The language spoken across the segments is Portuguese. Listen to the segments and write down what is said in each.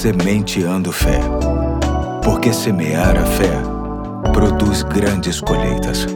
Sementeando Fé. Porque semear a fé produz grandes colheitas.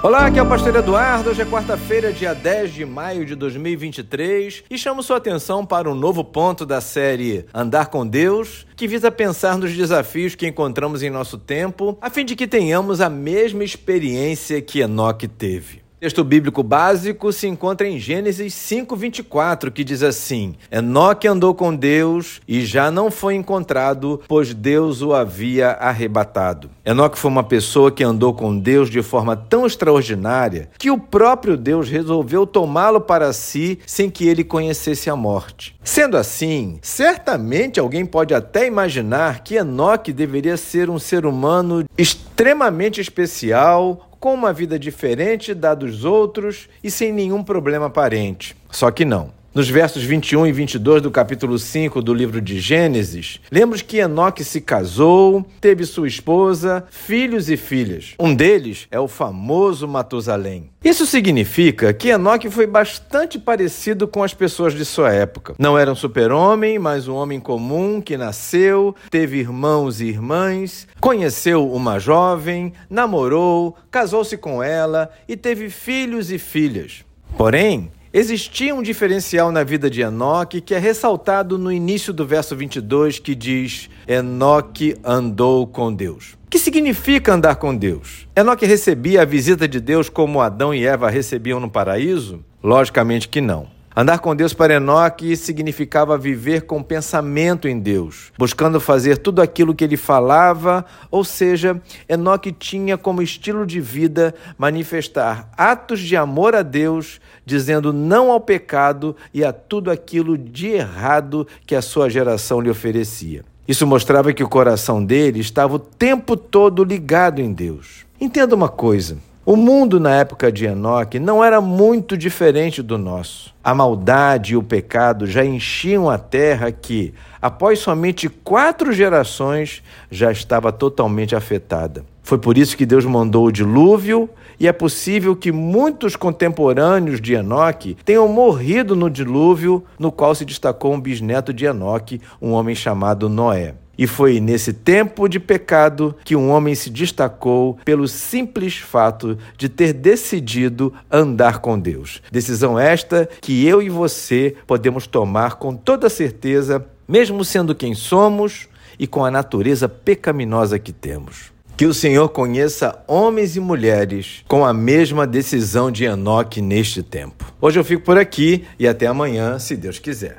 Olá, aqui é o Pastor Eduardo. Hoje é quarta-feira, dia 10 de maio de 2023 e chamo sua atenção para um novo ponto da série Andar com Deus, que visa pensar nos desafios que encontramos em nosso tempo, a fim de que tenhamos a mesma experiência que Enoque teve. Texto bíblico básico se encontra em Gênesis 5:24, que diz assim: Enoque andou com Deus e já não foi encontrado, pois Deus o havia arrebatado. Enoque foi uma pessoa que andou com Deus de forma tão extraordinária que o próprio Deus resolveu tomá-lo para si sem que ele conhecesse a morte. Sendo assim, certamente alguém pode até imaginar que Enoque deveria ser um ser humano extremamente especial, com uma vida diferente da dos outros e sem nenhum problema aparente. Só que não. Nos versos 21 e 22 do capítulo 5 do livro de Gênesis, lemos que Enoque se casou, teve sua esposa, filhos e filhas. Um deles é o famoso Matusalém. Isso significa que Enoque foi bastante parecido com as pessoas de sua época. Não era um super-homem, mas um homem comum que nasceu, teve irmãos e irmãs, conheceu uma jovem, namorou, casou-se com ela e teve filhos e filhas. Porém, Existia um diferencial na vida de Enoque que é ressaltado no início do verso 22, que diz: Enoque andou com Deus. O que significa andar com Deus? Enoque recebia a visita de Deus como Adão e Eva recebiam no paraíso? Logicamente que não. Andar com Deus para Enoque significava viver com pensamento em Deus, buscando fazer tudo aquilo que ele falava, ou seja, Enoque tinha como estilo de vida manifestar atos de amor a Deus, dizendo não ao pecado e a tudo aquilo de errado que a sua geração lhe oferecia. Isso mostrava que o coração dele estava o tempo todo ligado em Deus. Entenda uma coisa: o mundo na época de Enoque não era muito diferente do nosso. A maldade e o pecado já enchiam a terra que, após somente quatro gerações, já estava totalmente afetada. Foi por isso que Deus mandou o dilúvio, e é possível que muitos contemporâneos de Enoque tenham morrido no dilúvio, no qual se destacou um bisneto de Enoque, um homem chamado Noé. E foi nesse tempo de pecado que um homem se destacou pelo simples fato de ter decidido andar com Deus. Decisão esta que eu e você podemos tomar com toda certeza, mesmo sendo quem somos e com a natureza pecaminosa que temos. Que o Senhor conheça homens e mulheres com a mesma decisão de Enoque neste tempo. Hoje eu fico por aqui e até amanhã, se Deus quiser.